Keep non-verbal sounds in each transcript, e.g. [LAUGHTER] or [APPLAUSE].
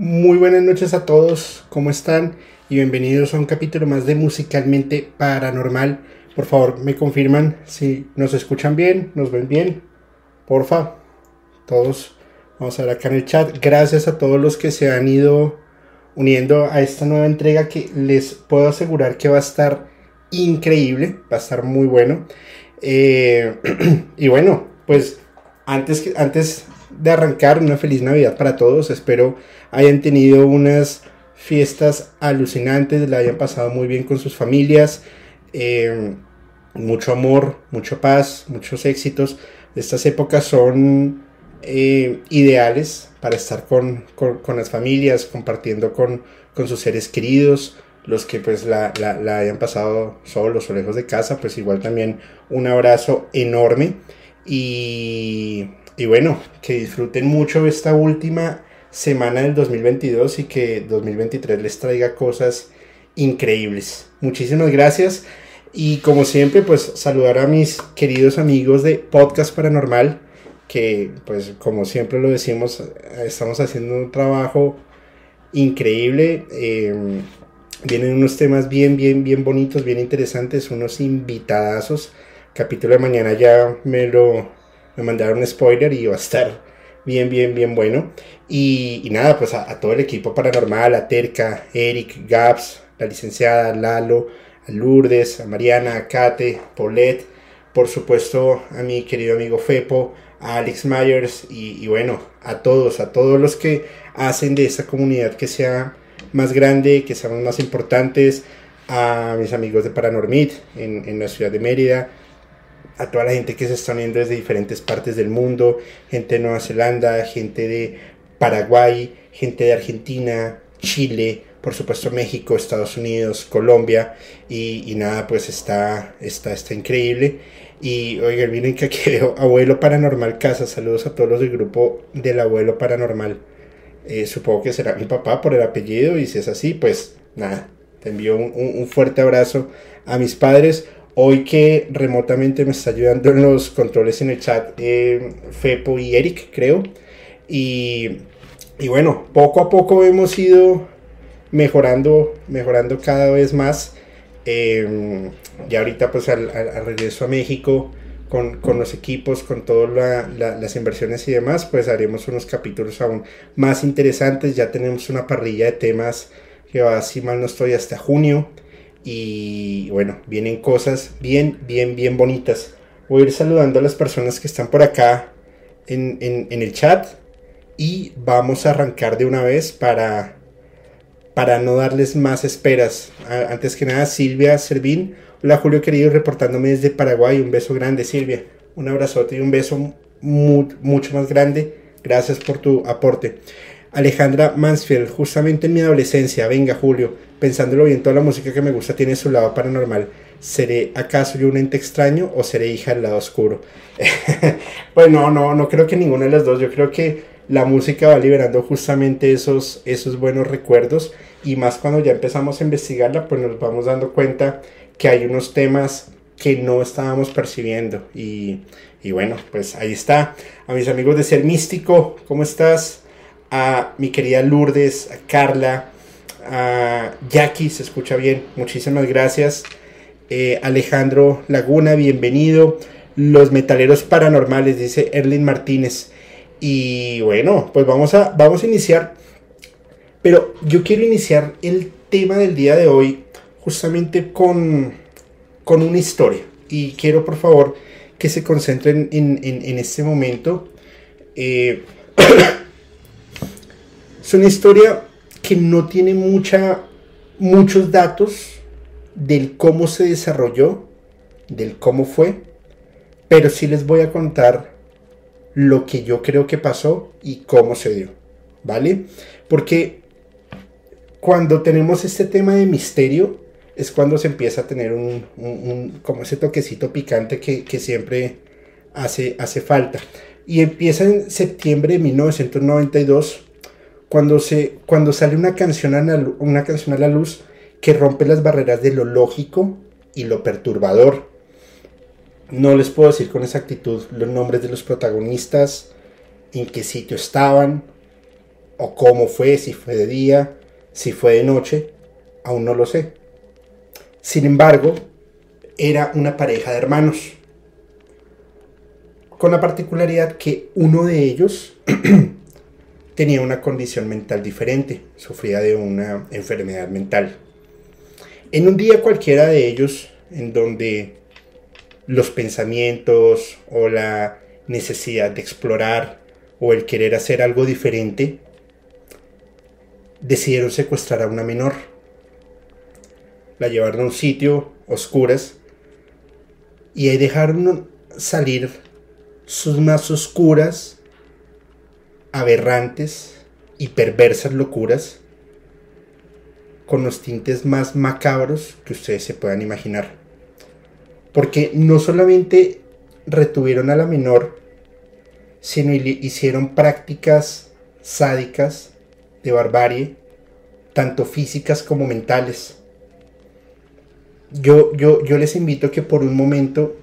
Muy buenas noches a todos, ¿cómo están? Y bienvenidos a un capítulo más de Musicalmente Paranormal. Por favor, me confirman si nos escuchan bien, nos ven bien. Porfa, todos vamos a ver acá en el chat. Gracias a todos los que se han ido uniendo a esta nueva entrega que les puedo asegurar que va a estar increíble, va a estar muy bueno. Eh, [CLEARS THROAT] y bueno, pues antes, antes de arrancar, una feliz Navidad para todos. Espero hayan tenido unas fiestas alucinantes, la hayan pasado muy bien con sus familias. Eh, mucho amor, mucha paz, muchos éxitos. Estas épocas son eh, ideales para estar con, las familias, compartiendo con, sus seres queridos, los que pues la, la, hayan pasado solos o lejos de casa, pues igual también un abrazo enorme. Y, y bueno, que disfruten mucho esta última semana del 2022 y que 2023 les traiga cosas increíbles. Muchísimas gracias y como siempre pues saludar a mis queridos amigos de Podcast Paranormal que pues como siempre lo decimos estamos haciendo un trabajo increíble. Em, vienen unos temas bien, bien, bien bonitos, bien interesantes, unos invitadazos. Capítulo de mañana ya me lo me mandaron spoiler y va a estar bien, bien, bien bueno. Y, nada, pues a, todo el equipo paranormal, a Terca, Eric, Gaps, la licenciada, Lalo, a Lourdes, a Mariana, a Kate, Paulette, por supuesto a mi querido amigo Fepo, a Alex Myers y, bueno, a todos, a todos los que hacen de esta comunidad que sea más grande, que seamos más importantes, a mis amigos de Paranormit en, en la ciudad de Mérida, a toda la gente que se está uniendo desde diferentes partes del mundo, gente de Nueva Zelanda, gente de Paraguay, gente de Argentina, Chile, por supuesto México, Estados Unidos, Colombia y, nada, pues está, está, está increíble. Y oigan, miren que aquí veo Abuelo Paranormal Casa, saludos a todos los del grupo del Abuelo Paranormal. Eh, supongo que será mi papá por el apellido y si es así, pues nada, te envío un fuerte abrazo a mis padres. Hoy que remotamente me está ayudando en los controles en el chat eh, Fepo y Eric, creo. Y, bueno, poco a poco hemos ido mejorando, mejorando cada vez más. Eh, ya ahorita pues al, regreso a México con, los equipos, con todas las inversiones y demás, pues haremos unos capítulos aún más interesantes. Ya tenemos una parrilla de temas que va, si mal no estoy, hasta junio. Y bueno, vienen cosas bien, bien, bien bonitas. Voy a ir saludando a las personas que están por acá en, el chat. Y vamos a arrancar de una vez para, para no darles más esperas. Antes que nada, Silvia Servín. Hola Julio querido, reportándome desde Paraguay. Un beso grande, Silvia. Un abrazote y un beso mucho más grande. Gracias por tu aporte. Alejandra Mansfield, justamente en mi adolescencia, venga Julio, pensándolo bien, toda la música que me gusta tiene su lado paranormal. ¿Seré acaso yo un ente extraño o seré hija del lado oscuro? [LAUGHS] pues no, no, no creo que ninguna de las dos. Yo creo que la música va liberando justamente esos, esos buenos recuerdos y más cuando ya empezamos a investigarla, pues nos vamos dando cuenta que hay unos temas que no estábamos percibiendo. Y, y bueno, pues ahí está. A mis amigos de Ser Místico, ¿cómo estás? A mi querida Lourdes, a Carla, a Jackie, se escucha bien, muchísimas gracias. Eh, Alejandro Laguna, bienvenido. Los metaleros paranormales, dice Erlin Martínez. Y bueno, pues vamos a, vamos a iniciar. Pero yo quiero iniciar el tema del día de hoy justamente con, con una historia. Y quiero por favor que se concentren en, en, este momento. Eh, [COUGHS] Es una historia que no tiene mucha, muchos datos del cómo se desarrolló, del cómo fue, pero sí les voy a contar lo que yo creo que pasó y cómo se dio, ¿vale? Porque cuando tenemos este tema de misterio es cuando se empieza a tener un, como ese toquecito picante que, siempre hace, hace falta. Y empieza en septiembre de 1992 cuando, se, cuando sale una canción, a la, una canción a la luz que rompe las barreras de lo lógico y lo perturbador. No les puedo decir con exactitud los nombres de los protagonistas, en qué sitio estaban, o cómo fue, si fue de día, si fue de noche, aún no lo sé. Sin embargo, era una pareja de hermanos, con la particularidad que uno de ellos [CLEARS THROAT] tenía una condición mental diferente, sufría de una enfermedad mental. En un día cualquiera de ellos, en donde los pensamientos o la necesidad de explorar o el querer hacer algo diferente, decidieron secuestrar a una menor. La llevaron a un sitio, oscuras, y ahí dejaron salir sus más oscuras, aberrantes y perversas locuras con los tintes más macabros que ustedes se puedan imaginar. Porque no solamente retuvieron a la menor, sino hicieron prácticas sádicas de barbarie, tanto físicas como mentales. Yo, yo, yo les invito que por un momento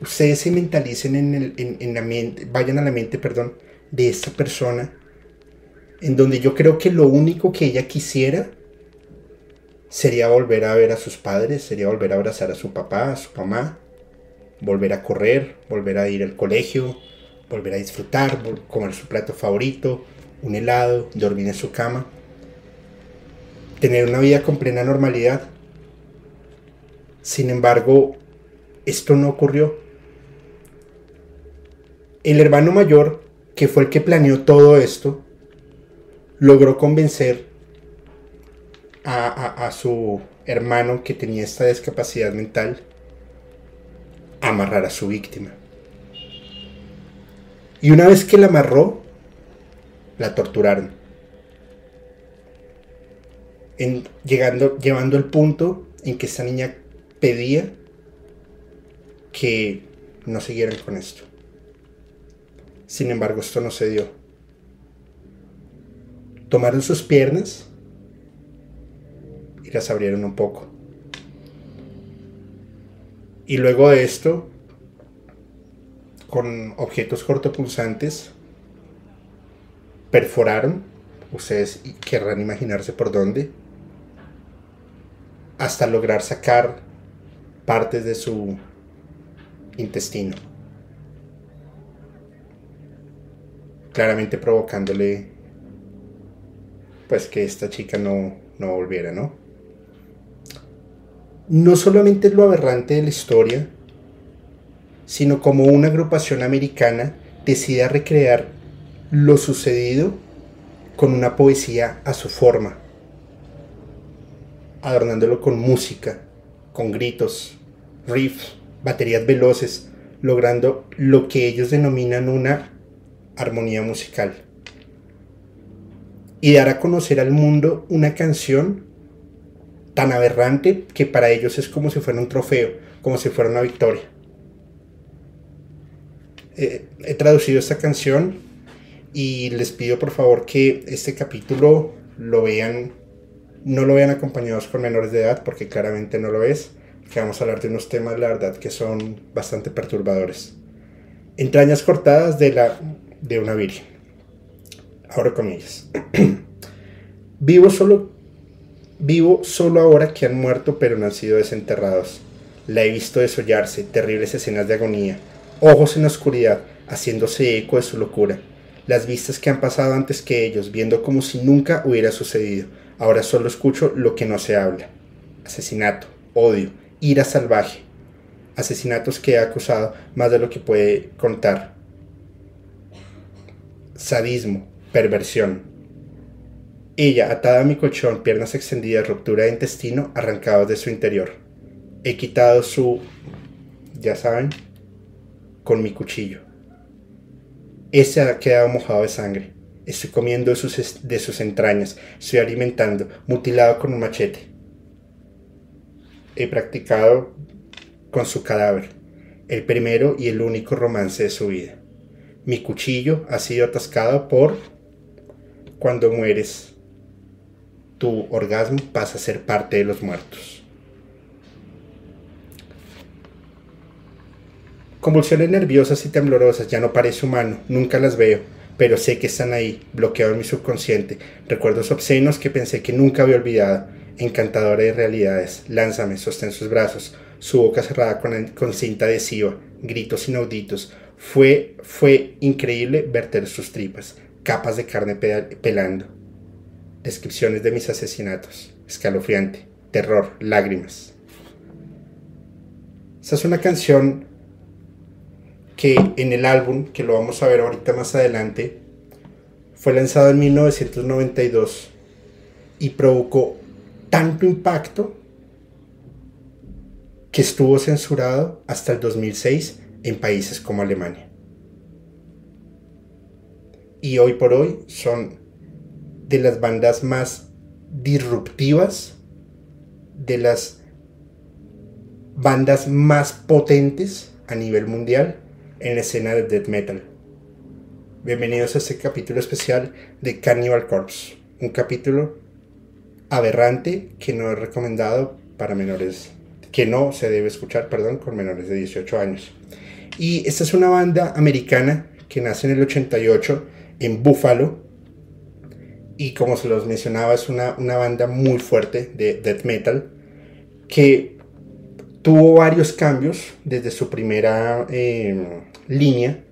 ustedes se mentalicen en, el, en la mente, vayan a la mente, perdón, de esta persona en donde yo creo que lo único que ella quisiera sería volver a ver a sus padres, sería volver a abrazar a su papá, a su mamá, volver a correr, volver a ir al colegio, volver a disfrutar, comer su plato favorito, un helado, dormir en su cama, tener una vida con plena normalidad. Sin embargo, esto no ocurrió. El hermano mayor, que fue el que planeó todo esto, logró convencer a, su hermano que tenía esta discapacidad mental a amarrar a su víctima. Y una vez que la amarró, la torturaron. Llegando, llevando al punto en que esta niña pedía que no siguieran con esto. Sin embargo, esto no se dio tomaron sus piernas y las abrieron un poco. Y luego de esto, con objetos cortopulsantes, perforaron, ustedes querrán imaginarse por dónde, hasta lograr sacar partes de su intestino. Claramente provocándole pues que esta chica no, no volviera, ¿no? No solamente es lo aberrante de la historia, sino como una agrupación americana decide recrear lo sucedido con una poesía a su forma, adornándolo con música, con gritos, riffs, baterías veloces, logrando lo que ellos denominan una armonía musical y dar a conocer al mundo una canción tan aberrante que para ellos es como si fuera un trofeo, como si fuera una victoria. Eh, he traducido esta canción y les pido por favor que este capítulo lo vean, no lo vean acompañados con menores de edad porque claramente no lo es, que vamos a hablar de unos temas, la verdad, que son bastante perturbadores. Entrañas cortadas de, la, de una virgen. Ahora con ellas. vivo solo vivo solo ahora que han muerto pero no han sido desenterrados. La he visto desollarse, terribles escenas de agonía, ojos en la oscuridad, haciéndose eco de su locura. Las vistas que han pasado antes que ellos, viendo como si nunca hubiera sucedido. Ahora solo escucho lo que no se habla. Asesinato, odio, ira salvaje. Asesinatos que he acusado más de lo que puede contar. Sadismo, perversión. Ella, atada a mi colchón, piernas extendidas, ruptura de intestino, arrancados de su interior. He quitado su... ya saben, con mi cuchillo. Ese ha quedado mojado de sangre. Estoy comiendo de sus, de sus entrañas. Estoy alimentando, mutilado con un machete. He practicado con su cadáver, el primero y el único romance de su vida. Mi cuchillo ha sido atascado por cuando mueres, tu orgasmo pasa a ser parte de los muertos. Convulsiones nerviosas y temblorosas, ya no parece humano, nunca las veo. pero sé que están ahí, bloqueados en mi subconsciente. Recuerdos obscenos que pensé que nunca había olvidado. Encantadora de realidades. Lánzame, sostén sus brazos. Su boca cerrada con, con cinta adhesiva. Gritos inauditos. Fue, fue increíble verter sus tripas. Capas de carne pelando. Descripciones de mis asesinatos. Escalofriante. Terror. Lágrimas. Esa es una canción que en el álbum, que lo vamos a ver ahorita más adelante, fue lanzado en 1992 y provocó tanto impacto que estuvo censurado hasta el 2006 en países como Alemania. Y hoy por hoy son de las bandas más disruptivas, de las bandas más potentes a nivel mundial en la escena de death metal. Bienvenidos a este capítulo especial de Cannibal Corpse, un capítulo aberrante que no es recomendado para menores, que no se debe escuchar, perdón, con menores de 18 años. Y esta es una banda americana que nace en el 88 en Buffalo. Y como se los mencionaba es una, una banda muy fuerte de death metal que tuvo varios cambios desde su primera eh, línea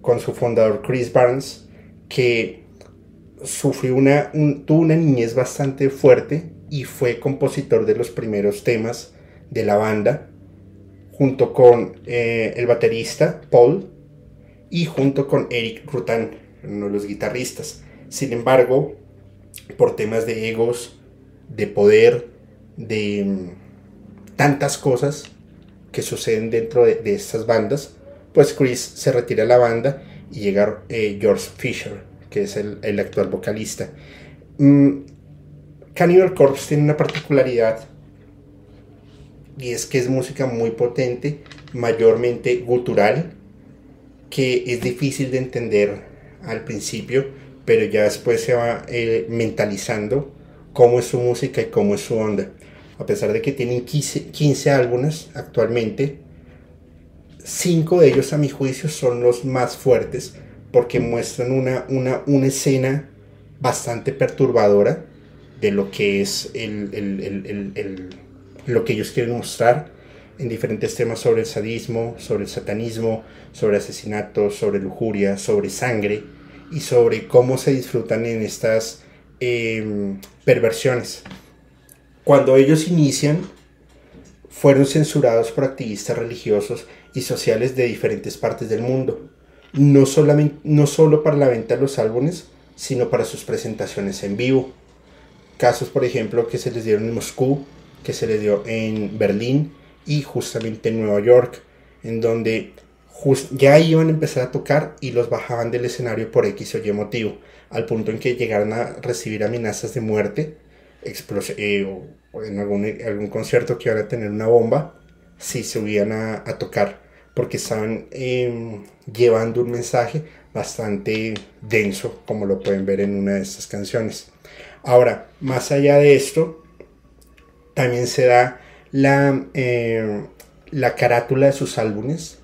con su fundador Chris Barnes, que sufrió una, tuvo una niñez bastante fuerte y fue compositor de los primeros temas de la banda, junto con eh, el baterista Paul y junto con Eric Rutan, uno de los guitarristas. Sin embargo, por temas de egos, de poder, de mm, tantas cosas que suceden dentro de estas bandas, pues Chris se retira de la banda y llega eh, George Fisher, que es el, actual vocalista. Mm, Cannibal Corpse tiene una particularidad y es que es música muy potente, mayormente gutural, que es difícil de entender al principio, pero ya después se va eh, mentalizando cómo es su música y cómo es su onda. A pesar de que tienen 15, 15 álbumes actualmente, cinco de ellos a mi juicio son los más fuertes porque muestran una, una, una escena bastante perturbadora de lo que es el, el, lo que ellos quieren mostrar en diferentes temas sobre el sadismo, sobre el satanismo, sobre asesinatos, sobre lujuria, sobre sangre y sobre cómo se disfrutan en estas em, perversiones. Cuando ellos inician, fueron censurados por activistas religiosos y sociales de diferentes partes del mundo, no, solamente, no solo para la venta de los álbumes, sino para sus presentaciones en vivo. Casos, por ejemplo, que se les dieron en Moscú, que se les dio en Berlín y justamente en Nueva York, en donde ya iban a empezar a tocar y los bajaban del escenario por X o Y motivo, al punto en que llegaron a recibir amenazas de muerte, eh, o en algún, algún concierto que iban a tener una bomba, si subían a, a tocar, porque estaban em, llevando un mensaje bastante denso, como lo pueden ver en una de estas canciones. Ahora, más allá de esto, también se da la, em, la carátula de sus álbumes,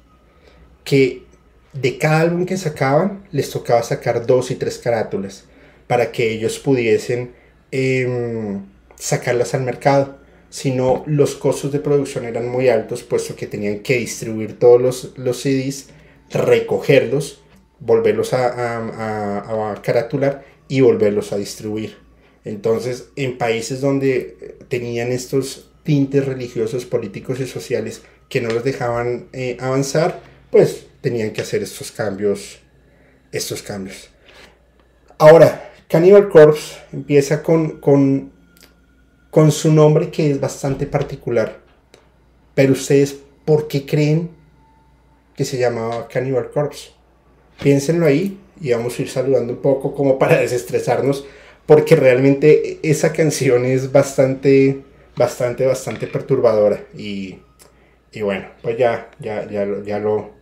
que de cada álbum que sacaban les tocaba sacar dos y tres carátulas para que ellos pudiesen em, sacarlas al mercado sino los costos de producción eran muy altos, puesto que tenían que distribuir todos los, los CDs, recogerlos, volverlos a, a, caratular y volverlos a distribuir. Entonces, en países donde tenían estos tintes religiosos, políticos y sociales que no los dejaban eh, avanzar, pues tenían que hacer estos cambios, estos cambios. Ahora, Cannibal Corpse empieza con, con con su nombre que es bastante particular. Pero ustedes, ¿por qué creen que se llamaba Cannibal Corpse? Piénsenlo ahí y vamos a ir saludando un poco como para [LAUGHS] desestresarnos, porque realmente esa canción es bastante, bastante, bastante perturbadora. Y, y bueno, pues ya, ya, ya, ya, lo,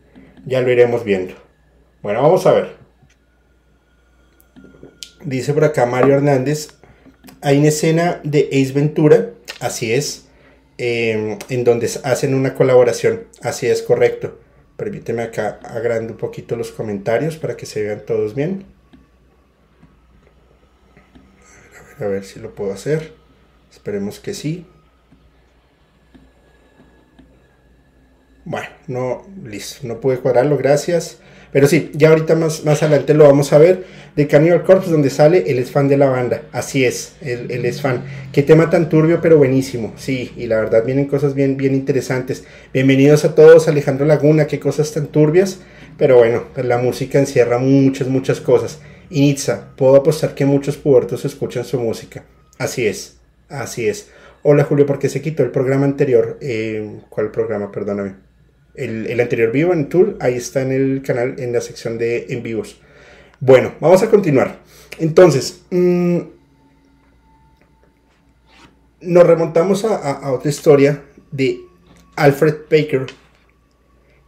ya lo iremos viendo. Bueno, vamos a ver. Dice por acá Mario Hernández, hay una escena de Ace Ventura, así es, em, en donde hacen una colaboración, así es correcto. Permíteme acá agrando un poquito los comentarios para que se vean todos bien. A ver, si lo puedo hacer. Esperemos que sí. Bueno, no, listo, no pude cuadrarlo, gracias. Pero sí, ya ahorita más, más adelante lo vamos a ver. De Cannibal Corpse, donde sale, él es fan de la banda. Así es, él, es fan. Qué tema tan turbio, pero buenísimo. Sí, y la verdad vienen cosas bien, bien interesantes. Bienvenidos a todos, Alejandro Laguna, qué cosas tan turbias. Pero bueno, la música encierra muchas, muchas cosas. Y puedo apostar que muchos puertos escuchan su música. Así es, así es. Hola Julio, ¿por qué se quitó el programa anterior? Eh, ¿Cuál programa? Perdóname el, anterior vivo en Tool, ahí está en el canal, en la sección de en vivos. Bueno, vamos a continuar. Entonces, mm, nos remontamos a, otra historia de Alfred Baker,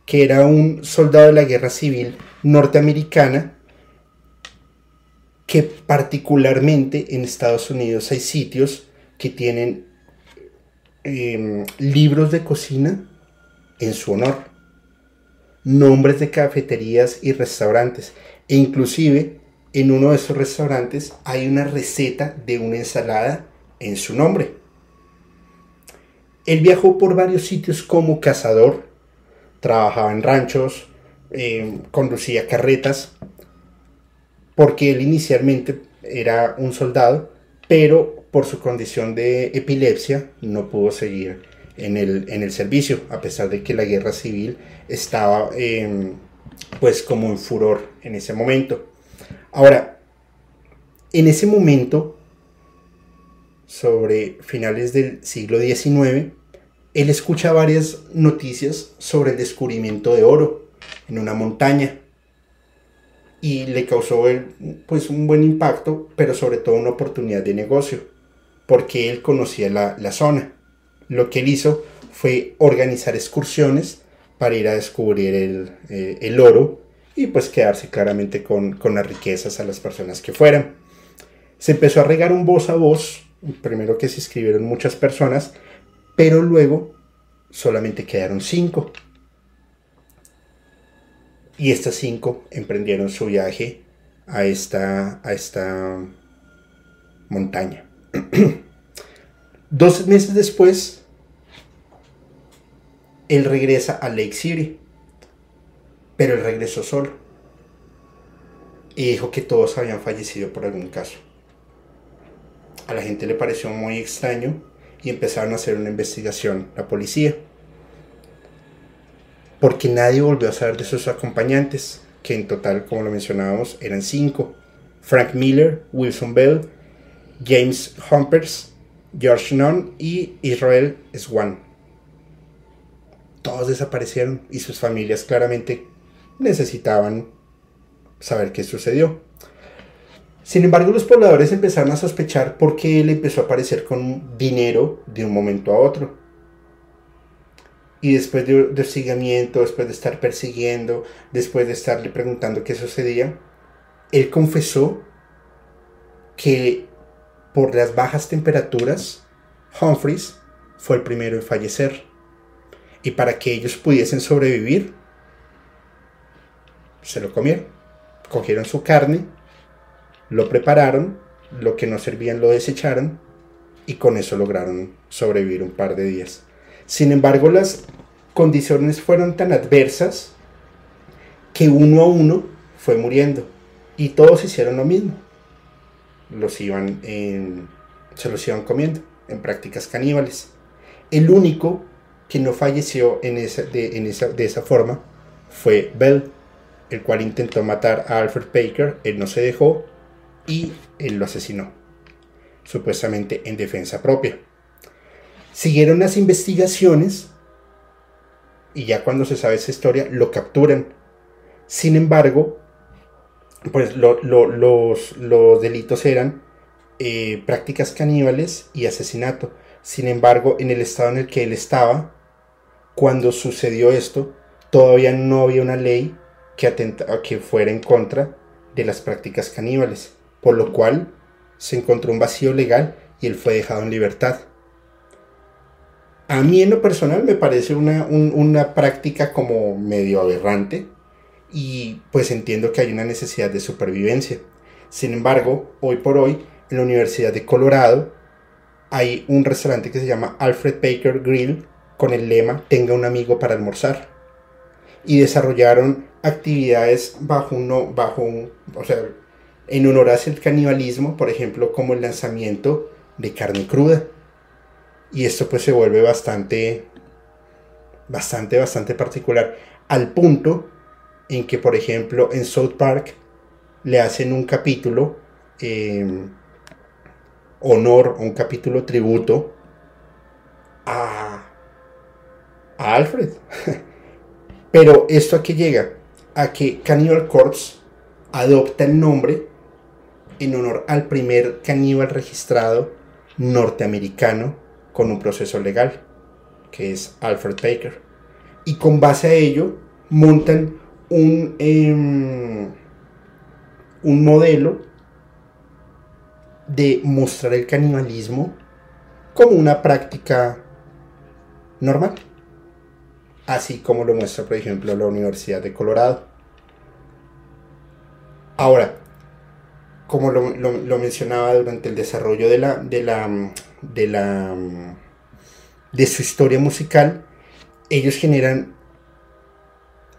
que era un soldado de la guerra civil norteamericana, que particularmente en Estados Unidos hay sitios que tienen em, libros de cocina en su honor, nombres de cafeterías y restaurantes, e inclusive en uno de esos restaurantes hay una receta de una ensalada en su nombre. Él viajó por varios sitios como cazador, trabajaba en ranchos, eh, conducía carretas, porque él inicialmente era un soldado, pero por su condición de epilepsia no pudo seguir en el, en el servicio, a pesar de que la guerra civil estaba em, pues como en furor en ese momento. Ahora, en ese momento, sobre finales del siglo XIX, él escucha varias noticias sobre el descubrimiento de oro en una montaña y le causó pues un buen impacto, pero sobre todo una oportunidad de negocio, porque él conocía la, la zona lo que él hizo fue organizar excursiones para ir a descubrir el, eh, oro y pues quedarse claramente con, las riquezas a las personas que fueran. Se empezó a regar un voz a voz, primero que se inscribieron muchas personas, pero luego solamente quedaron cinco. Y estas cinco emprendieron su viaje a esta, a esta montaña. [CLEARS THROAT] Dos meses después, él regresa a Lake City, pero él regresó solo. Y dijo que todos habían fallecido por algún caso. A la gente le pareció muy extraño y empezaron a hacer una investigación la policía. Porque nadie volvió a saber de sus acompañantes, que en total, como lo mencionábamos, eran cinco. Frank Miller, Wilson Bell, James Humpers, George Nunn y Israel Swan. Todos desaparecieron y sus familias claramente necesitaban saber qué sucedió. Sin embargo, los pobladores empezaron a sospechar porque él empezó a aparecer con dinero de un momento a otro. Y después de, de seguimiento, después de estar persiguiendo, después de estarle preguntando qué sucedía, él confesó que por las bajas temperaturas, Humphreys fue el primero en fallecer. Y para que ellos pudiesen sobrevivir, se lo comieron. Cogieron su carne, lo prepararon, lo que no servían lo desecharon y con eso lograron sobrevivir un par de días. Sin embargo, las condiciones fueron tan adversas que uno a uno fue muriendo y todos hicieron lo mismo los iban se los iban comiendo en prácticas caníbales. El único que no falleció en esa, de, esa, de esa forma fue Bell, el cual intentó matar a Alfred Baker, él no se dejó y él lo asesinó, supuestamente en defensa propia. Siguieron las investigaciones y ya cuando se sabe esa historia lo capturan. Sin embargo, pues los, los, delitos eran eh, prácticas caníbales y asesinato. Sin embargo, en el estado en el que él estaba, cuando sucedió esto, todavía no había una ley que, atenta, que fuera en contra de las prácticas caníbales, por lo cual se encontró un vacío legal y él fue dejado en libertad. A mí en lo personal me parece una, una práctica como medio aberrante y pues entiendo que hay una necesidad de supervivencia. Sin embargo, hoy por hoy, en la Universidad de Colorado, hay un restaurante que se llama Alfred Baker Grill con el lema Tenga un amigo para almorzar. Y desarrollaron actividades bajo uno, bajo un, o sea, en honor hacia el canibalismo, por ejemplo, como el lanzamiento de carne cruda. Y esto pues se vuelve bastante, bastante, bastante particular. Al punto en que, por ejemplo, en South Park le hacen un capítulo eh, honor, un capítulo tributo a, Alfred. [LAUGHS] Pero esto a qué llega? A que Cannibal Corpse adopta el nombre en honor al primer caníbal registrado norteamericano con un proceso legal, que es Alfred Baker. Y con base a ello montan un, em, un modelo de mostrar el canibalismo como una práctica normal, así como lo muestra, por ejemplo, la Universidad de Colorado. Ahora, como lo, mencionaba durante el desarrollo de la, de la, de la, de su historia musical, ellos generan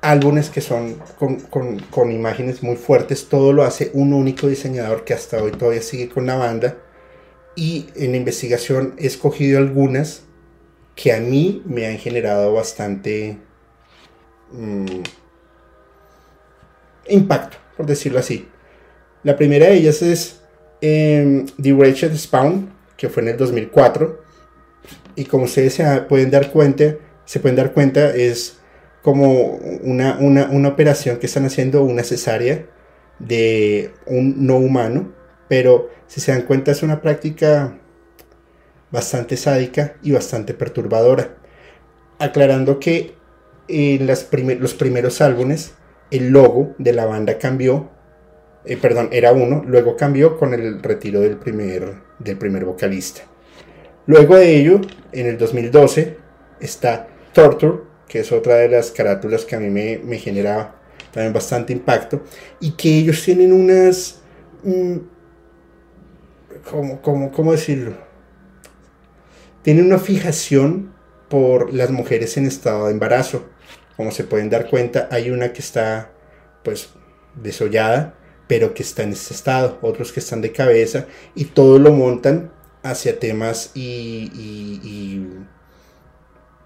álbumes que son con, imágenes muy fuertes, todo lo hace un único diseñador que hasta hoy todavía sigue con la banda. Y en la investigación he escogido algunas que a mí me han generado bastante mm, impacto, por decirlo así. La primera de ellas es em, The Wretched Spawn, que fue en el 2004. Y como ustedes se pueden dar cuenta, se pueden dar cuenta, es como una, operación que están haciendo, una cesárea de un no humano, pero si se dan cuenta es una práctica bastante sádica y bastante perturbadora. Aclarando que en las los primeros álbumes el logo de la banda cambió, eh, perdón, era uno, luego cambió con el retiro del primer, del primer vocalista. Luego de ello, en el 2012, está Torture, que es otra de las carátulas que a mí me, me genera también bastante impacto, y que ellos tienen unas... Mm, ¿cómo, cómo, decirlo? Tienen una fijación por las mujeres en estado de embarazo. Como se pueden dar cuenta, hay una que está pues desollada, pero que está en este estado, otros que están de cabeza, y todo lo montan hacia temas y, y, y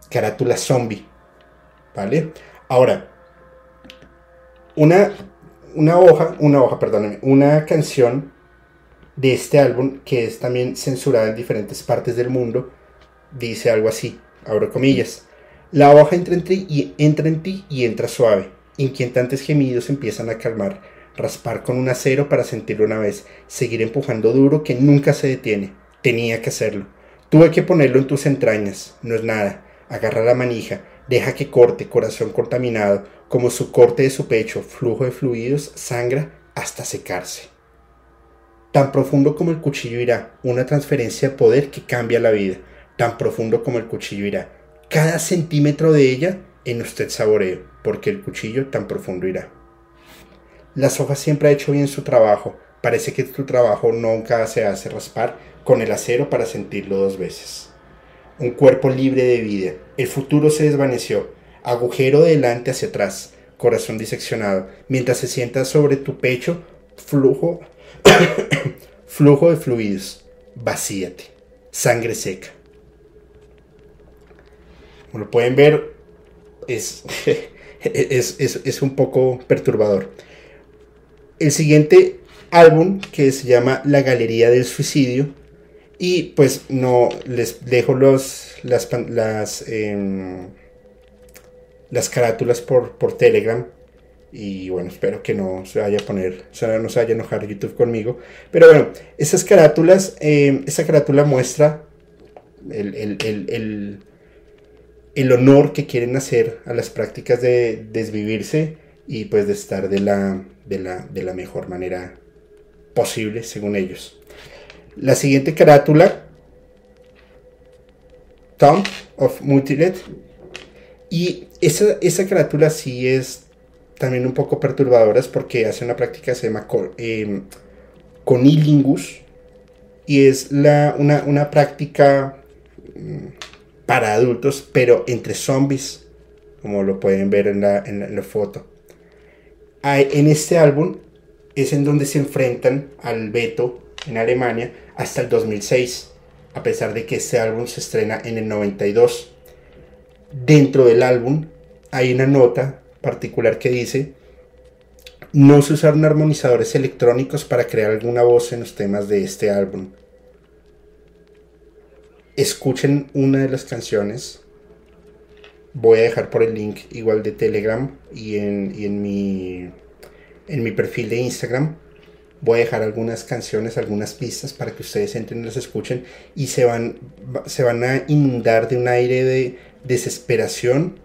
carátulas zombie. ¿Vale? Ahora, una, una hoja, una hoja, perdóname, una canción de este álbum que es también censurada en diferentes partes del mundo, dice algo así, abro comillas. La hoja entra en ti y entra en ti y entra suave. Inquietantes gemidos empiezan a calmar, raspar con un acero para sentirlo una vez, seguir empujando duro que nunca se detiene. Tenía que hacerlo. Tuve que ponerlo en tus entrañas. No es nada. Agarra la manija, Deja que corte, corazón contaminado, como su corte de su pecho, flujo de fluidos, sangra hasta secarse. Tan profundo como el cuchillo irá, una transferencia de poder que cambia la vida. Tan profundo como el cuchillo irá. Cada centímetro de ella en usted saboreo, porque el cuchillo tan profundo irá. Las hojas siempre ha hecho bien su trabajo. Parece que tu trabajo nunca se hace raspar con el acero para sentirlo dos veces un cuerpo libre de vida. El futuro se desvaneció, agujero de delante hacia atrás, corazón diseccionado, mientras se sienta sobre tu pecho, flujo, [COUGHS] flujo de fluidos, vacíate, sangre seca. Como lo pueden ver, es, [LAUGHS] es, es un poco perturbador. El siguiente álbum, que se llama La Galería del Suicidio, y pues no les dejo los, las, em, las carátulas por, por Telegram. Y bueno, espero que no se vaya a poner, o sea, no se vaya a enojar YouTube conmigo. Pero bueno, esas carátulas, eh, esa carátula muestra el, el, el, honor que quieren hacer a las prácticas de desvivirse y pues de estar de la, de la, de la mejor manera posible, según ellos. La siguiente carátula Tomb of Mutilated. Y esa, esa carátula sí es también un poco perturbadora porque hace una práctica que se llama eh, conilingus y es la, una, práctica mm, para adultos, pero entre zombies, como lo pueden ver en la, en la, foto. En este álbum es en donde se enfrentan al veto en Alemania hasta el 2006, a pesar de que este álbum se estrena en el 92. Dentro del álbum hay una nota particular que dice, no se usaron armonizadores electrónicos para crear alguna voz en los temas de este álbum. Escuchen una de las canciones. Voy a dejar por el link igual de Telegram y en, y en mi en mi perfil de Instagram voy a dejar algunas canciones, algunas pistas para que ustedes entren y las escuchen y se van, se van a inundar de un aire de desesperación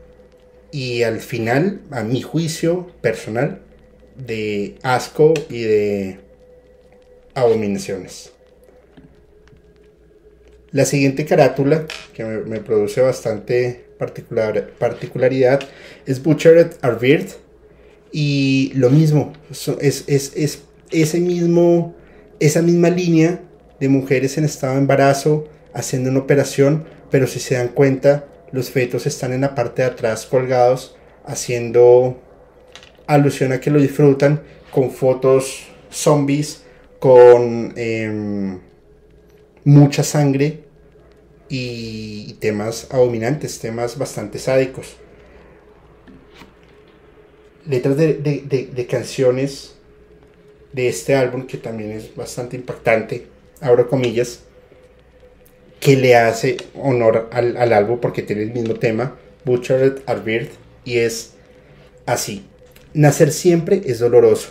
y al final, a mi juicio personal, de asco y de abominaciones. La siguiente carátula, que me, produce bastante particular, particularidad, es Butchered Arvirt y lo mismo, es, es, ese mismo, esa misma línea de mujeres en estado de embarazo haciendo una operación, pero si se dan cuenta, los fetos están en la parte de atrás colgados, haciendo alusión a que lo disfrutan con fotos zombies, con em, mucha sangre y temas abominantes, temas bastante sádicos letras de, canciones de este álbum que también es bastante impactante, abro comillas, que le hace honor al, álbum porque tiene el mismo tema, Butchered Arbird, y es así. Nacer siempre es doloroso,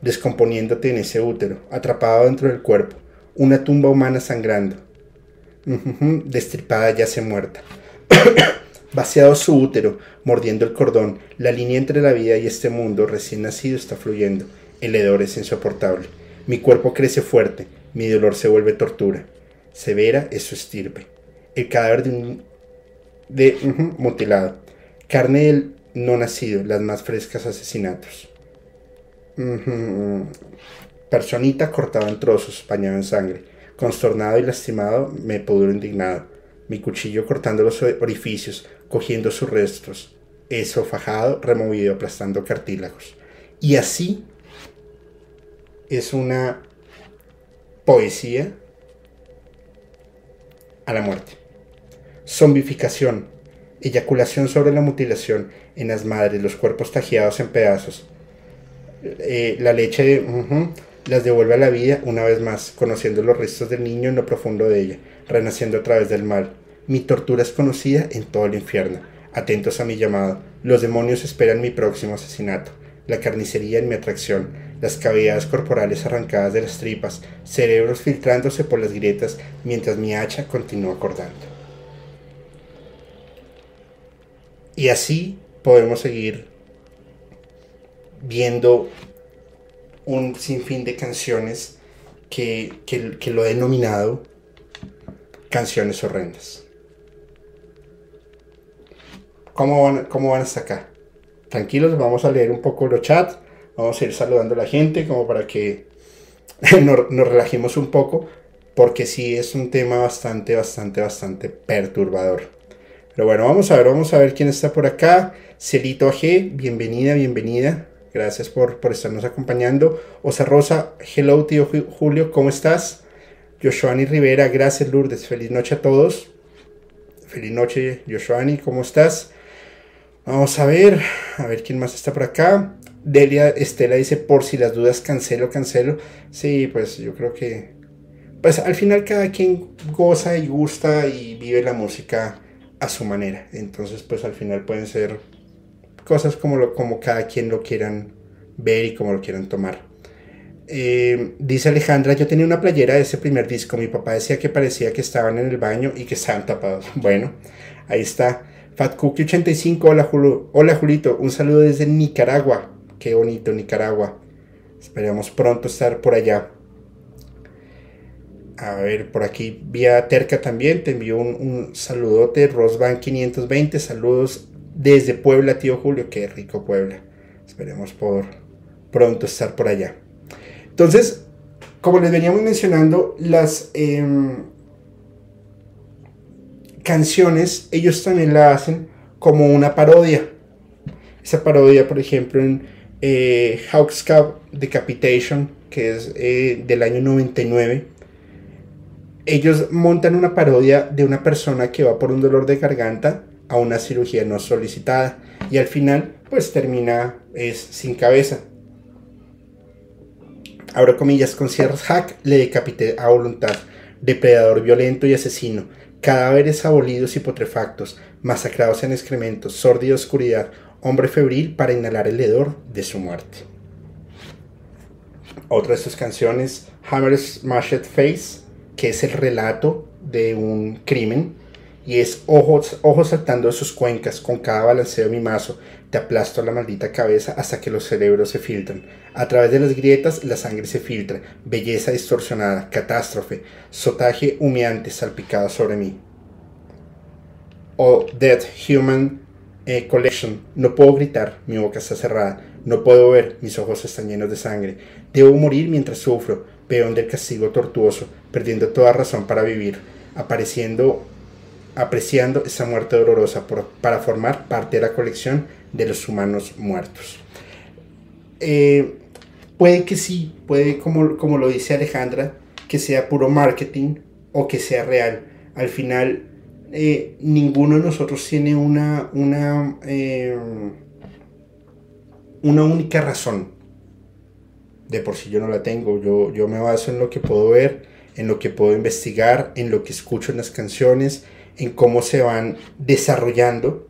descomponiéndote en ese útero, atrapado dentro del cuerpo, una tumba humana sangrando, destripada ya se muerta. [COUGHS] Vaciado su útero, mordiendo el cordón, la línea entre la vida y este mundo recién nacido está fluyendo. El hedor es insoportable. Mi cuerpo crece fuerte, mi dolor se vuelve tortura. Severa es su estirpe. El cadáver de un de mutilado. Carne del no nacido, las más frescas asesinatos. Personita cortada en trozos, bañado en sangre. Constornado y lastimado, me pudro indignado. Mi cuchillo cortando los orificios, cogiendo sus restos, esofajado, removido, aplastando cartílagos. Y así es una poesía a la muerte. Zombificación, eyaculación sobre la mutilación en las madres, los cuerpos tajeados en pedazos. Eh, la leche las devuelve a la vida una vez más, conociendo los restos del niño en lo profundo de ella, renaciendo a través del mal, mi tortura es conocida en todo el infierno. Atentos a mi llamado. Los demonios esperan mi próximo asesinato. La carnicería en mi atracción. Las cavidades corporales arrancadas de las tripas. Cerebros filtrándose por las grietas mientras mi hacha continúa cortando. Y así podemos seguir viendo un sinfín de canciones que, que lo he denominado canciones horrendas. ¿Cómo van, cómo van hasta acá? Tranquilos, vamos a leer un poco los chats, vamos a ir saludando a la gente como para que [LAUGHS] nos, relajemos un poco, porque sí es un tema bastante, bastante, bastante perturbador. Pero bueno, vamos a ver, vamos a ver quién está por acá. Celito AG, bienvenida, bienvenida. Gracias por, por estarnos acompañando. Osa Rosa, hello tío Julio, ¿cómo estás? Joshuani Rivera, gracias Lourdes, feliz noche a todos. Feliz noche, Joshuani, ¿cómo estás? Vamos a ver, a ver quién más está por acá. Delia Estela dice, por si las dudas, cancelo, cancelo. Sí, pues yo creo que... Pues al final cada quien goza y gusta y vive la música a su manera. Entonces pues al final pueden ser cosas como, lo, como cada quien lo quieran ver y como lo quieran tomar. Eh, dice Alejandra, yo tenía una playera de ese primer disco. Mi papá decía que parecía que estaban en el baño y que estaban tapados. [LAUGHS] Bueno, ahí está. FatCookie85, hola, hola Julito, un saludo desde Nicaragua. Qué bonito Nicaragua. Esperamos pronto estar por allá. A ver, por aquí vía Terca también, te envío un, un saludote, Rosban 520, saludos desde Puebla, tío Julio, qué rico Puebla. Esperemos por pronto estar por allá. Entonces, como les veníamos mencionando, las em, canciones, ellos también la hacen como una parodia. Esa parodia, por ejemplo, en eh, Hawks Cup Decapitation, que es eh, del año 99, ellos montan una parodia de una persona que va por un dolor de garganta a una cirugía no solicitada y al final pues termina es sin cabeza. Abro comillas, con cierres hack le decapité a voluntad, depredador violento y asesino, cadáveres abolidos y putrefactos, masacrados en excrementos, sórdida oscuridad, hombre febril para inhalar el hedor de su muerte. Otra de sus canciones, Hammer Smashed Face, que es el relato de un crimen, y es ojos, ojos saltando de sus cuencas, con cada balanceo de mi mazo, te aplasto la maldita cabeza hasta que los cerebros se filtran. A través de las grietas la sangre se filtra, belleza distorsionada, catástrofe, sotaje humeante salpicado sobre mí. Oh, Dead Human eh, Collection. No puedo gritar, mi boca está cerrada. No puedo ver, mis ojos están llenos de sangre. Debo morir mientras sufro, peón del castigo tortuoso, perdiendo toda razón para vivir, apareciendo apreciando esa muerte dolorosa para formar parte de la colección de los humanos muertos. Eh, puede que sí, puede, como, como lo dice Alejandra, que sea puro marketing o que sea real. Al final, eh, ninguno de nosotros tiene una, una, eh, una única razón. De por sí yo no la tengo. Yo, yo me baso en lo que puedo ver, en lo que puedo investigar, en lo que escucho en las canciones, en cómo se van desarrollando.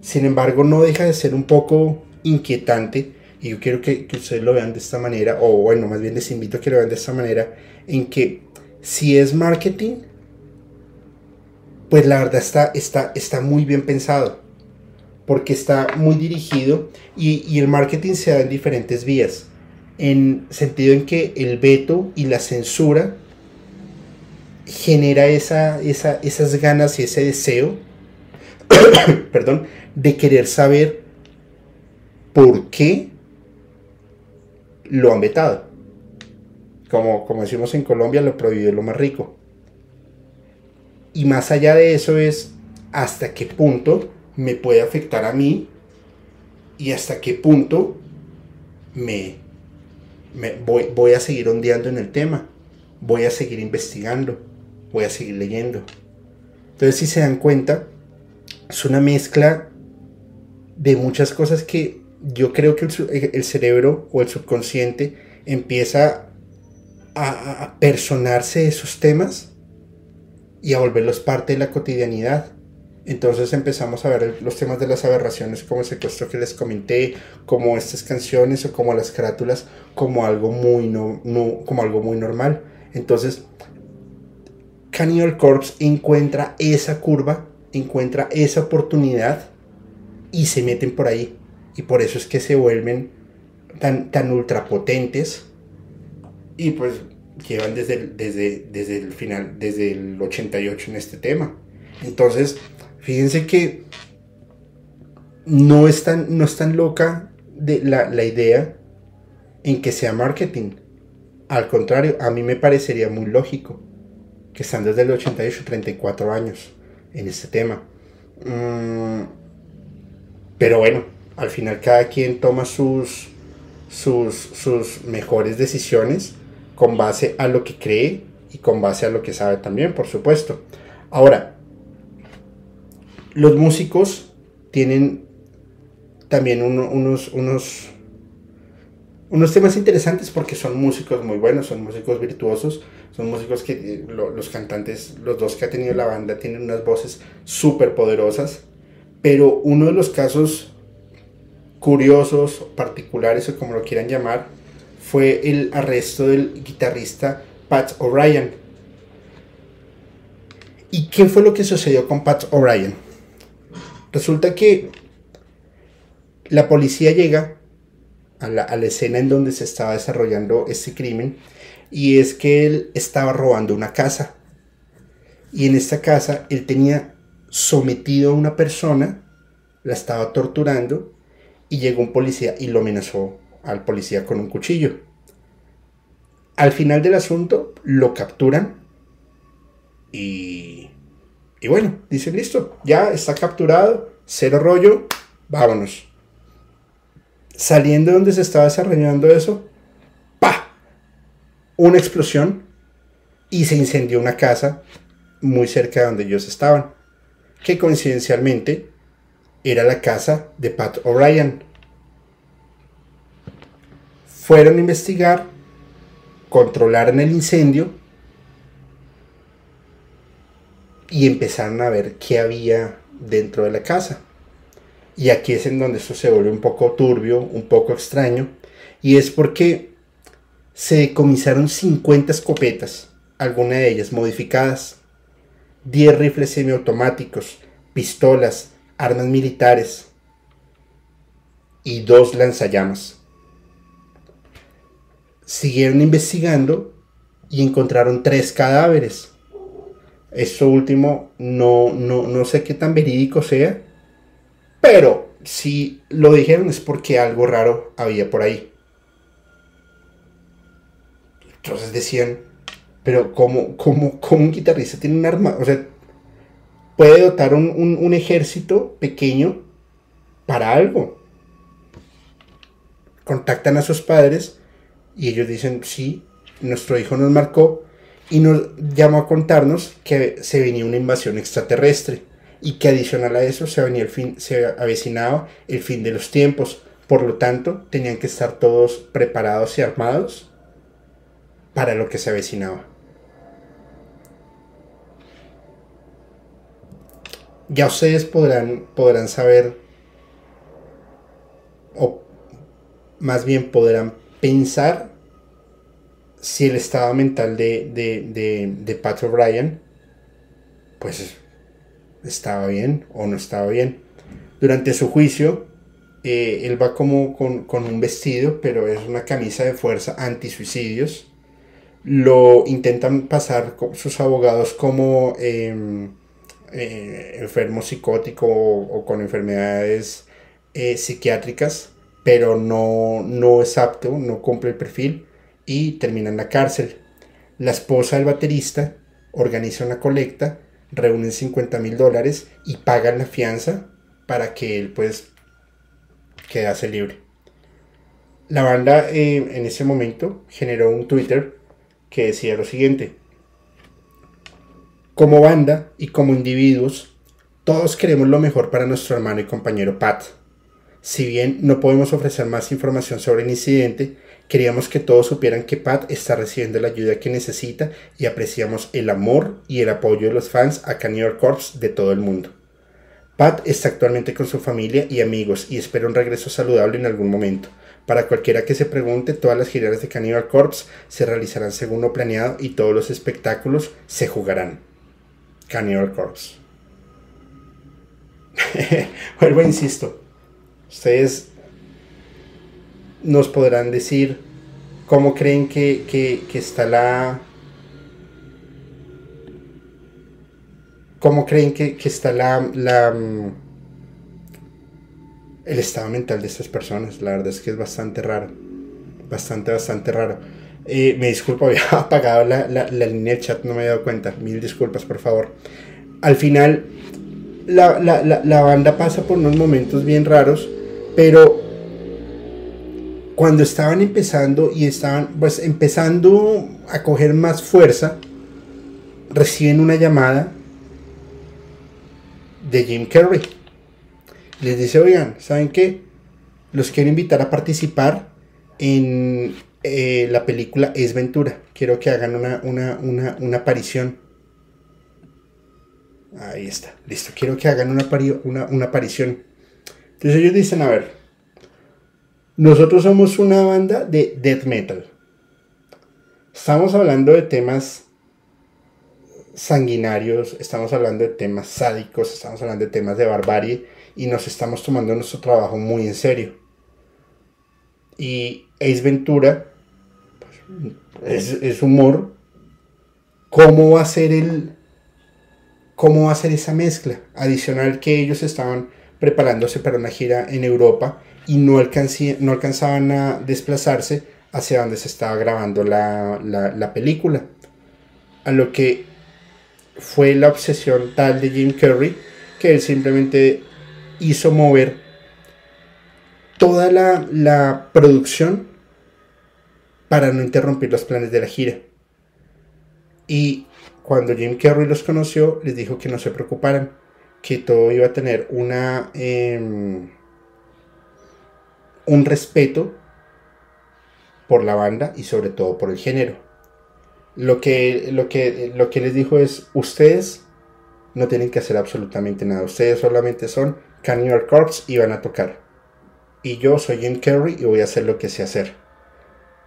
Sin embargo, no deja de ser un poco inquietante y yo quiero que, ustedes lo vean de esta manera, o bueno, más bien les invito a que lo vean de esta manera, en que si es marketing, pues la verdad está, está, está muy bien pensado, porque está muy dirigido y el marketing se da en diferentes vías, en sentido en que el veto y la censura genera esa, esas ganas y ese deseo, [COUGHS] perdón, de querer saber por qué lo han vetado. Como, como decimos en Colombia, lo prohibido es lo más rico. Y más allá de eso es hasta qué punto me puede afectar a mí y hasta qué punto me, me voy, voy a seguir ondeando en el tema, voy a seguir investigando voy a seguir leyendo. Entonces, si se dan cuenta, es una mezcla de muchas cosas que yo creo que el, cerebro o el subconsciente empieza a, a personarse esos temas y a volverlos parte de la cotidianidad. Entonces empezamos a ver los temas de las aberraciones como el secuestro que les comenté, como estas canciones o como las carátulas, como algo muy, no, no, como algo muy normal. Entonces Cannibal Corpse encuentra esa curva, encuentra esa oportunidad y se meten por ahí. Y por eso es que se vuelven tan, tan ultrapotentes y pues llevan desde el, desde, desde el final, desde el 88 en este tema. Entonces, fíjense que no es tan, no es tan loca de la, la idea en que sea marketing. Al contrario, a mí me parecería muy lógico que están desde el 88, 34 años en este tema. Mm, pero bueno, al final cada quien toma sus, sus, sus mejores decisiones con base a lo que cree y con base a lo que sabe también, por supuesto. Ahora, los músicos tienen también unos, unos, unos temas interesantes porque son músicos muy buenos, son músicos virtuosos, son músicos que eh, los cantantes, los dos que ha tenido la banda, tienen unas voces súper poderosas. Pero uno de los casos curiosos, particulares o como lo quieran llamar, fue el arresto del guitarrista Pat O'Brien. ¿Y qué fue lo que sucedió con Pat O'Brien? Resulta que la policía llega a la, escena en donde se estaba desarrollando este crimen Y es que él estaba robando una casa. Y en esta casa él tenía sometido a una persona, la estaba torturando y llegó un policía y lo amenazó al policía con un cuchillo. Al final del asunto lo capturan y, y bueno, dicen listo, ya está capturado, cero rollo, vámonos. Saliendo de donde se estaba desarrollando eso, ¡pa! Una explosión y se incendió una casa muy cerca de donde ellos estaban, que coincidencialmente era la casa de Pat O'Brien. Fueron a investigar, controlaron el incendio y empezaron a ver qué había dentro de la casa. Y aquí es en donde esto se vuelve un poco turbio, un poco extraño, y es porque se decomisaron 50 escopetas, algunas de ellas modificadas, 10 rifles semiautomáticos, pistolas, armas militares y dos lanzallamas. Siguieron investigando y encontraron tres cadáveres esto último no, no, sé qué tan verídico sea, pero si lo dijeron es porque algo raro había por ahí. Entonces decían, pero ¿cómo, cómo, un guitarrista tiene un arma? O sea, puede dotar un, un ejército pequeño para algo. Contactan a sus padres y ellos dicen, sí, nuestro hijo nos marcó y nos llamó a contarnos que se venía una invasión extraterrestre y que adicional a eso se, venía el fin, se avecinaba el fin de los tiempos. Por lo tanto, tenían que estar todos preparados y armados para lo que se avecinaba. Ya ustedes podrán, podrán saber, o más bien podrán pensar si el estado mental de, de, de, Pat O'Brien, pues estaba bien o no estaba bien. Durante su juicio, eh, él va como con, un vestido, pero es una camisa de fuerza anti-suicidios. Lo intentan pasar sus abogados como em, eh, enfermo psicótico o, con enfermedades eh, psiquiátricas, pero no, no es apto, no cumple el perfil y termina en la cárcel. La esposa del baterista organiza una colecta, reúnen 50 mil dólares y pagan la fianza para que él pues quedase libre. La banda eh, en ese momento generó un Twitter que decía lo siguiente. Como banda y como individuos, todos queremos lo mejor para nuestro hermano y compañero Pat. Si bien no podemos ofrecer más información sobre el incidente, Queríamos que todos supieran que Pat está recibiendo la ayuda que necesita y apreciamos el amor y el apoyo de los fans a Cannibal Corpse de todo el mundo. Pat está actualmente con su familia y amigos y espera un regreso saludable en algún momento. Para cualquiera que se pregunte, todas las giras de Cannibal Corpse se realizarán según lo planeado y todos los espectáculos se jugarán. Cannibal Corpse. [LAUGHS] Vuelvo, insisto. Ustedes nos podrán decir cómo creen que, está la... ¿Cómo creen que, está la, la, mm, el estado mental de estas personas? La verdad es que es bastante raro. Bastante, bastante raro. Eh, me disculpo, [LAUGHS] había apagado la, la, línea de chat, no me he dado cuenta. Mil disculpas, por favor. Al final, la, la banda pasa por unos momentos bien raros, pero cuando estaban empezando y estaban pues empezando a coger más fuerza, reciben una llamada de Jim Carrey. Les dice, oigan, ¿saben qué? Los quiero invitar a participar en eh, la película Es Ventura. Quiero que hagan una, una, una, aparición. Ahí está, listo. Quiero que hagan una, una, una aparición. Entonces ellos dicen, a ver, nosotros somos una banda de death metal. Estamos hablando de temas sanguinarios, estamos hablando de temas sádicos, estamos hablando de temas de barbarie y nos estamos tomando nuestro trabajo muy en serio. Y Ace Ventura, pues, es, humor, ¿cómo va a ser el... ¿Cómo va a ser esa mezcla? Adicional que ellos estaban preparándose para una gira en Europa y no, no alcanzaban a desplazarse hacia donde se estaba grabando la, la película. A lo que fue la obsesión tal de Jim Carrey que él simplemente hizo mover toda la, producción para no interrumpir los planes de la gira. Y cuando Jim Carrey los conoció, les dijo que no se preocuparan, que todo iba a tener una em, un respeto por la banda y sobre todo por el género. Lo que, lo que, lo que les dijo es, ustedes no tienen que hacer absolutamente nada, ustedes solamente son Cannibal Corpse y van a tocar y yo soy Jim Carrey y voy a hacer lo que sé hacer.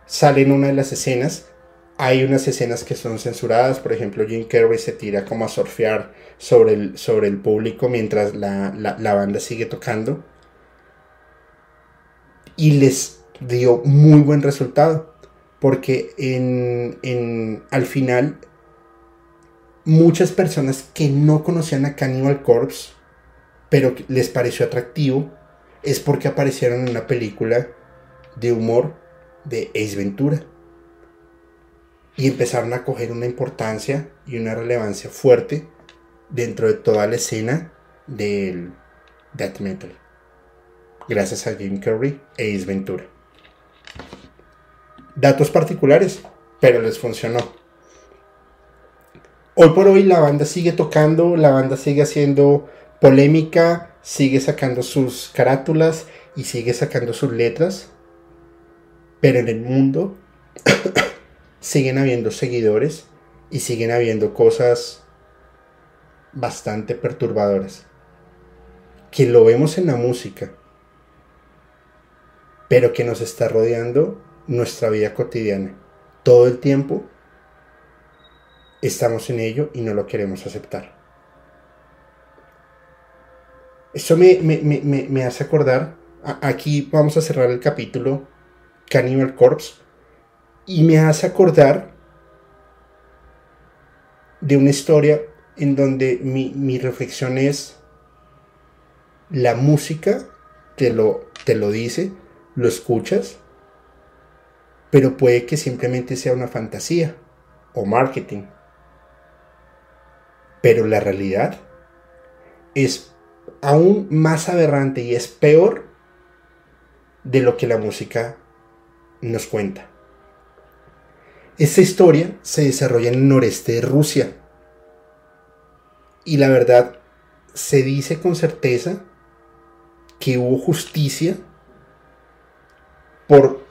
Sale en una de las escenas, hay unas escenas que son censuradas, por ejemplo Jim Carrey se tira como a surfear sobre el, sobre el público mientras la, banda sigue tocando. Y les dio muy buen resultado, porque en, al final muchas personas que no conocían a Cannibal Corpse, pero les pareció atractivo, es porque aparecieron en una película de humor de Ace Ventura. Y empezaron a coger una importancia y una relevancia fuerte dentro de toda la escena del death metal. Gracias a Jim Carrey e Ace Ventura. Datos particulares, pero les funcionó. Hoy por hoy la banda sigue tocando, la banda sigue haciendo polémica, sigue sacando sus carátulas y sigue sacando sus letras, pero en el mundo [COUGHS] siguen habiendo seguidores y siguen habiendo cosas bastante perturbadoras. Que lo vemos en la música, pero que nos está rodeando nuestra vida cotidiana. Todo el tiempo estamos en ello y no lo queremos aceptar. Eso me, hace acordar, aquí vamos a cerrar el capítulo Cannibal Corpse, y me hace acordar de una historia en donde mi, reflexión es la música te lo, te lo dice, lo escuchas, pero puede que simplemente sea una fantasía o marketing. Pero la realidad es aún más aberrante y es peor de lo que la música nos cuenta. Esta historia se desarrolla en el noreste de Rusia. Y la verdad, se dice con certeza que hubo justicia por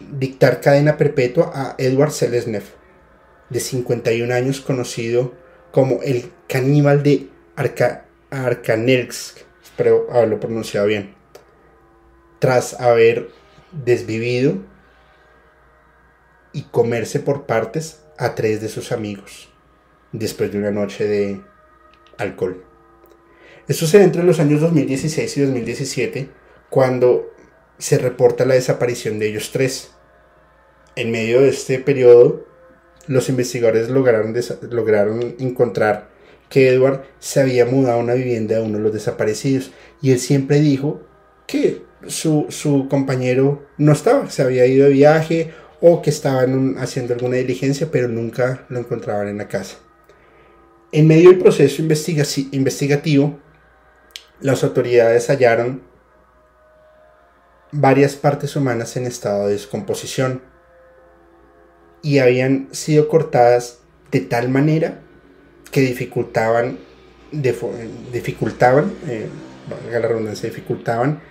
dictar cadena perpetua a Edward Selesnev, de 51 años, conocido como el caníbal de Arca Arkanelsk, espero haberlo pronunciado bien, tras haber desvivido y comerse por partes a tres de sus amigos después de una noche de alcohol. Esto se da entre los años 2016 y 2017 cuando se reporta la desaparición de ellos tres. En medio de este periodo, los investigadores lograron, lograron encontrar que Edward se había mudado a una vivienda de uno de los desaparecidos y él siempre dijo que su, compañero no estaba, se había ido de viaje o que estaban haciendo alguna diligencia, pero nunca lo encontraban en la casa. En medio del proceso investigativo, las autoridades hallaron varias partes humanas en estado de descomposición y habían sido cortadas de tal manera que dificultaban, dificultaban, eh, la redundancia, dificultaban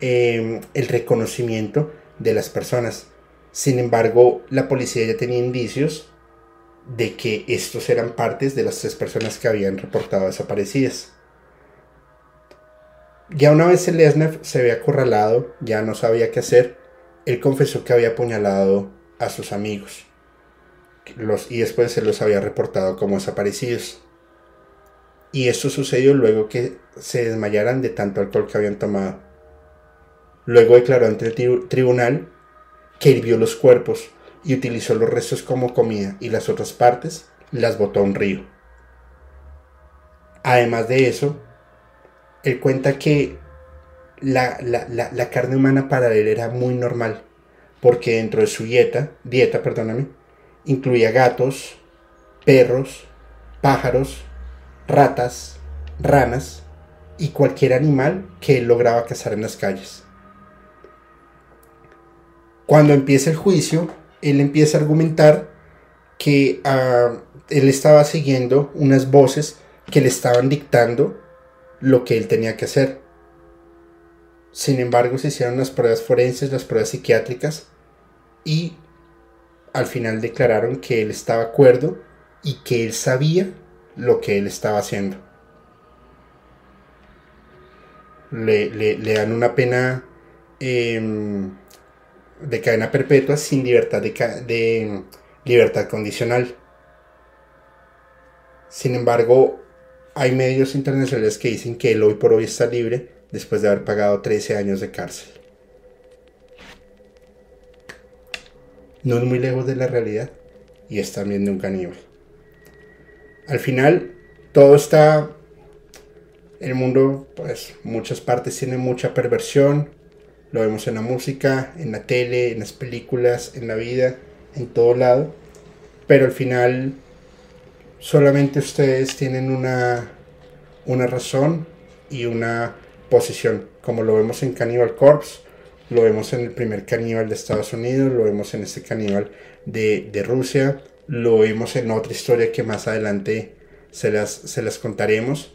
em, el reconocimiento de las personas. Sin embargo, la policía ya tenía indicios de que estos eran partes de las tres personas que habían reportado desaparecidas. Ya una vez el Lesnev se había acorralado, ya no sabía qué hacer, él confesó que había apuñalado a sus amigos y después se los había reportado como desaparecidos. Y esto sucedió luego que se desmayaran de tanto alcohol que habían tomado. Luego declaró ante el tribunal que hirvió los cuerpos, y utilizó los restos como comida y las otras partes las botó a un río. Además de eso, él cuenta que la, la, carne humana para él era muy normal, porque dentro de su dieta, dieta, perdóname, incluía gatos, perros, pájaros, ratas, ranas y cualquier animal que él lograba cazar en las calles. Cuando empieza el juicio, él empieza a argumentar que ah, él estaba siguiendo unas voces que le estaban dictando lo que él tenía que hacer. Sin embargo, se hicieron las pruebas forenses, las pruebas psiquiátricas y al final declararon que él estaba acuerdo y que él sabía lo que él estaba haciendo. Le, dan una pena em, de cadena perpetua sin libertad de, de libertad condicional. Sin embargo, hay medios internacionales que dicen que él hoy por hoy está libre después de haber pagado 13 años de cárcel. No es muy lejos de la realidad y es también de un caníbal. Al final, todo está. El mundo, pues, muchas partes tiene mucha perversión. Lo vemos en la música, en la tele, en las películas, en la vida, en todo lado. Pero al final solamente ustedes tienen una, una razón y una posición, como lo vemos en Cannibal Corpse, lo vemos en el primer caníbal de Estados Unidos, lo vemos en este caníbal de, de, Rusia, lo vemos en otra historia que más adelante se las, se las contaremos,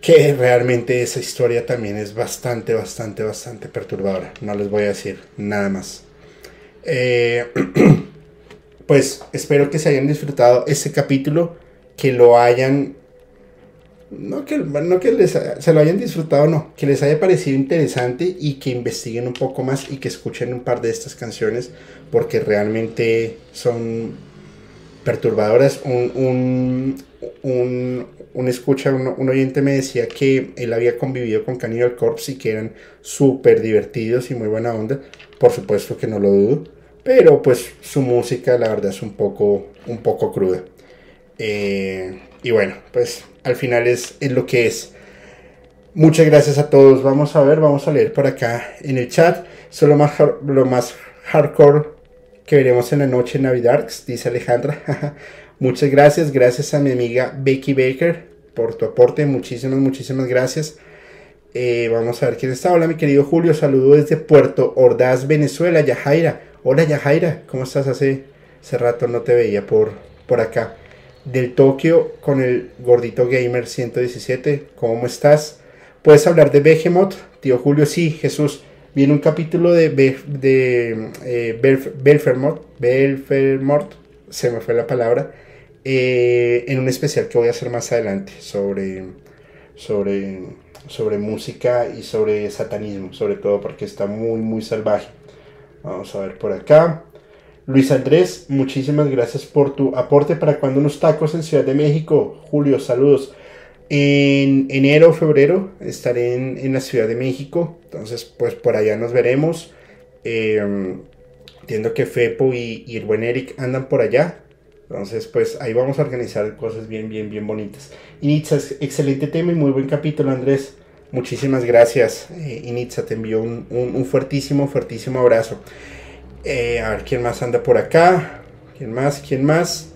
que realmente esa historia también es bastante, bastante, bastante perturbadora, no les voy a decir nada más. Eh, [CLEARS THROAT] pues espero que se hayan disfrutado este capítulo, que lo hayan, no que, no que les, se lo hayan disfrutado, no, que les haya parecido interesante y que investiguen un poco más y que escuchen un par de estas canciones porque realmente son perturbadoras. Un, un, un, escucha, un, oyente me decía que él había convivido con Cannibal Corpse y que eran súper divertidos y muy buena onda. Por supuesto que no lo dudo. Pero pues su música la verdad es un poco, un poco cruda. Eh, y bueno, pues al final es, es lo que es. Muchas gracias a todos. Vamos a ver, vamos a leer por acá en el chat. Eso lo más, lo más hardcore que veremos en la noche en Navidarks, dice Alejandra. [LAUGHS] Muchas gracias. Gracias a mi amiga Becky Baker por tu aporte. Muchísimas, muchísimas gracias. Eh, vamos a ver quién está. Hola, mi querido Julio. Saludo desde Puerto Ordaz, Venezuela. Yajaira. Hola Yajaira, ¿cómo estás? Hace, hace rato no te veía por, por acá. Del Tokio con el gordito gamer 117, ¿cómo estás? ¿Puedes hablar de Behemoth? Tío Julio, sí, Jesús. Viene un capítulo de, de eh, se me fue la palabra, eh, en un especial que voy a hacer más adelante sobre, sobre, sobre música y sobre satanismo, sobre todo porque está muy, muy salvaje. Vamos a ver por acá. Luis Andrés, muchísimas gracias por tu aporte para cuando unos tacos en Ciudad de México. Julio, saludos. En enero o febrero estaré en, la Ciudad de México. Entonces, pues por allá nos veremos. Em, entiendo que Fepo y, el buen Eric andan por allá. Entonces, pues ahí vamos a organizar cosas bien, bien, bien bonitas. Initza, excelente tema y muy buen capítulo, Andrés. Muchísimas gracias, eh, Initza. Te envío un, fuertísimo, fuertísimo abrazo. Eh, a ver quién más anda por acá. ¿Quién más? ¿Quién más?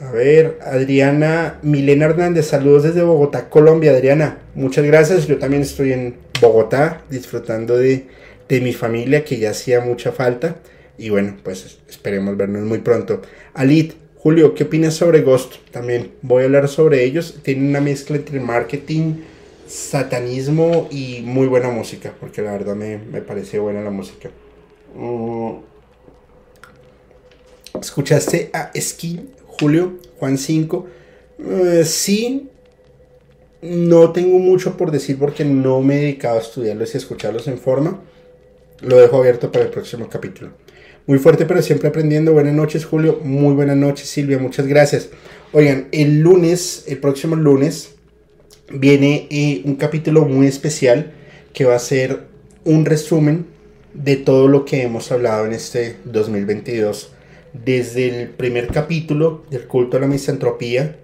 A ver, Adriana Milena Hernández, saludos desde Bogotá, Colombia. Adriana, muchas gracias. Yo también estoy en Bogotá disfrutando de, de mi familia que ya hacía mucha falta. Y bueno, pues esperemos vernos muy pronto. Alit, Julio, ¿qué opinas sobre Ghost? También voy a hablar sobre ellos. Tienen una mezcla entre marketing satanismo y muy buena música, porque la verdad me, me pareció buena la música. Mm. ¿Escuchaste a Skin, Julio, Juan 5? Eh, sí, no tengo mucho por decir porque no me he dedicado a estudiarlos y escucharlos en forma. Lo dejo abierto para el próximo capítulo. Muy fuerte, pero siempre aprendiendo. Buenas noches, Julio. Muy buenas noches, Silvia. Muchas gracias. Oigan, el lunes, el próximo lunes, viene eh, un capítulo muy especial que va a ser un resumen de todo lo que hemos hablado en este 2022. Desde el primer capítulo del culto a la misantropía,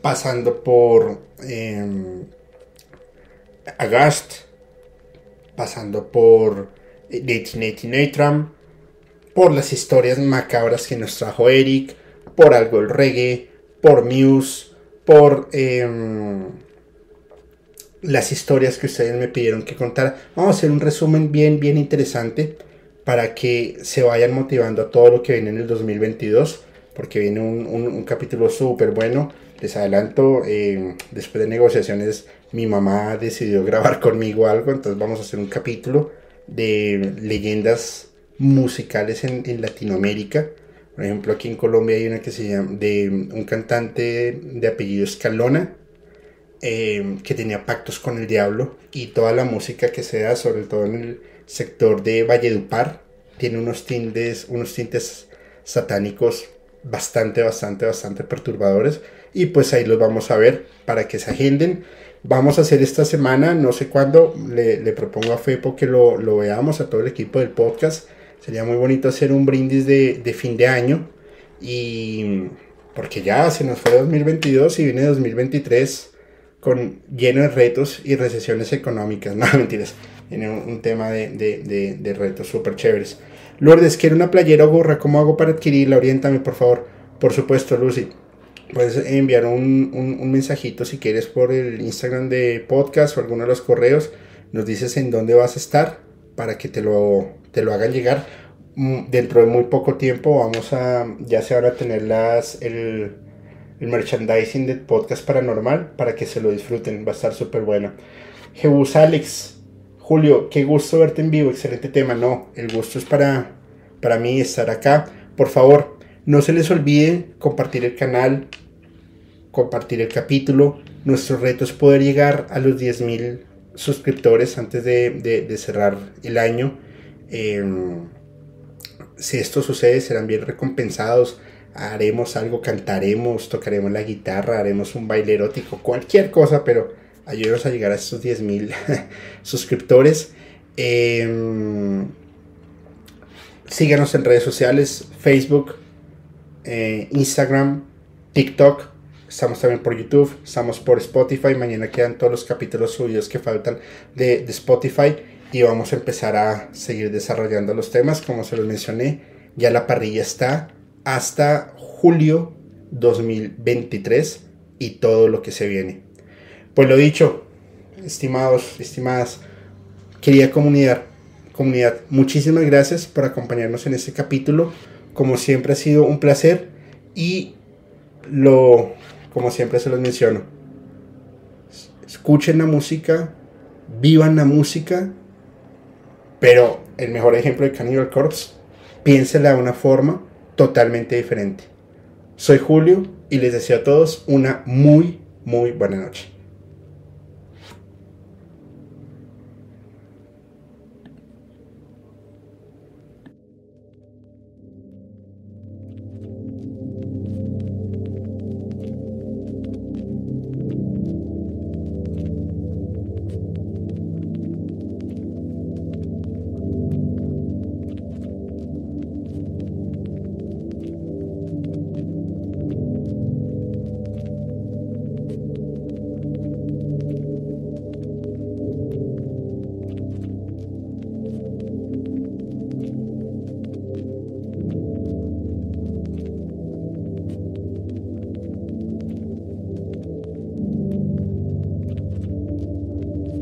pasando por eh, Agast, pasando por Nate Natram, por las historias macabras que nos trajo Eric, por algo el reggae, por Muse, por em, las historias que ustedes me pidieron que contara. Vamos a hacer un resumen bien, bien interesante para que se vayan motivando a todo lo que viene en el 2022, porque viene un, capítulo súper bueno. Les adelanto, em, después de negociaciones, mi mamá decidió grabar [LAUGHS] conmigo algo, entonces vamos a hacer un capítulo de leyendas musicales en, Latinoamérica. Por ejemplo, aquí en Colombia hay una que se llama de un cantante de apellido Escalona, eh, que tenía pactos con el diablo y toda la música que se da, sobre todo en el sector de Valledupar, tiene unos tintes, unos tintes satánicos bastante, bastante, bastante perturbadores y pues ahí los vamos a ver para que se agenden. Vamos a hacer esta semana, no sé cuándo, le, propongo a Fepo que lo, lo, veamos a todo el equipo del podcast. Sería muy bonito hacer un brindis de, de fin de año y porque ya se nos fue 2022 y viene 2023 con lleno de retos y recesiones económicas. [LAUGHS] No, mentiras. Tiene un, tema de, de, de, retos súper chéveres. Lourdes, quiero una playera o gorra. ¿Cómo hago para adquirirla? Oriéntame, por favor. Por supuesto, Lucy. Puedes enviar un, un, mensajito si quieres por el Instagram de podcast o alguno de los correos. Nos dices en dónde vas a estar para que te lo, te lo hagan llegar. Mm, dentro de muy poco tiempo vamos a, ya se van a tener las, el, el merchandising del podcast paranormal para que se lo disfruten. Va a estar súper bueno. Jebus Alex, Julio, qué gusto verte en vivo. Excelente tema. No, el gusto es para, para mí estar acá. Por favor, no se les olvide compartir el canal, compartir el capítulo. Nuestro reto es poder llegar a los 10.000 suscriptores antes de, cerrar el año. Em, si esto sucede, serán bien recompensados haremos algo, cantaremos, tocaremos la guitarra, haremos un baile erótico, cualquier cosa, pero ayúdenos a llegar a estos 10.000 [LAUGHS] suscriptores. Em, síganos en redes sociales, Facebook, eh, Instagram, TikTok. Estamos también por YouTube, estamos por Spotify. Mañana quedan todos los capítulos subidos que faltan de, de Spotify y vamos a empezar a seguir desarrollando los temas. Como se los mencioné, ya la parrilla está hasta julio 2023 y todo lo que se viene. Pues lo dicho, estimados, estimadas, querida comunidad, comunidad, muchísimas gracias por acompañarnos en este capítulo. Como siempre ha sido un placer y lo, como siempre se los menciono, escuchen la música, vivan la música, pero el mejor ejemplo de Cannibal Corpse, piénsela de una forma totalmente diferente. Soy Julio y les deseo a todos una muy, muy buena noche.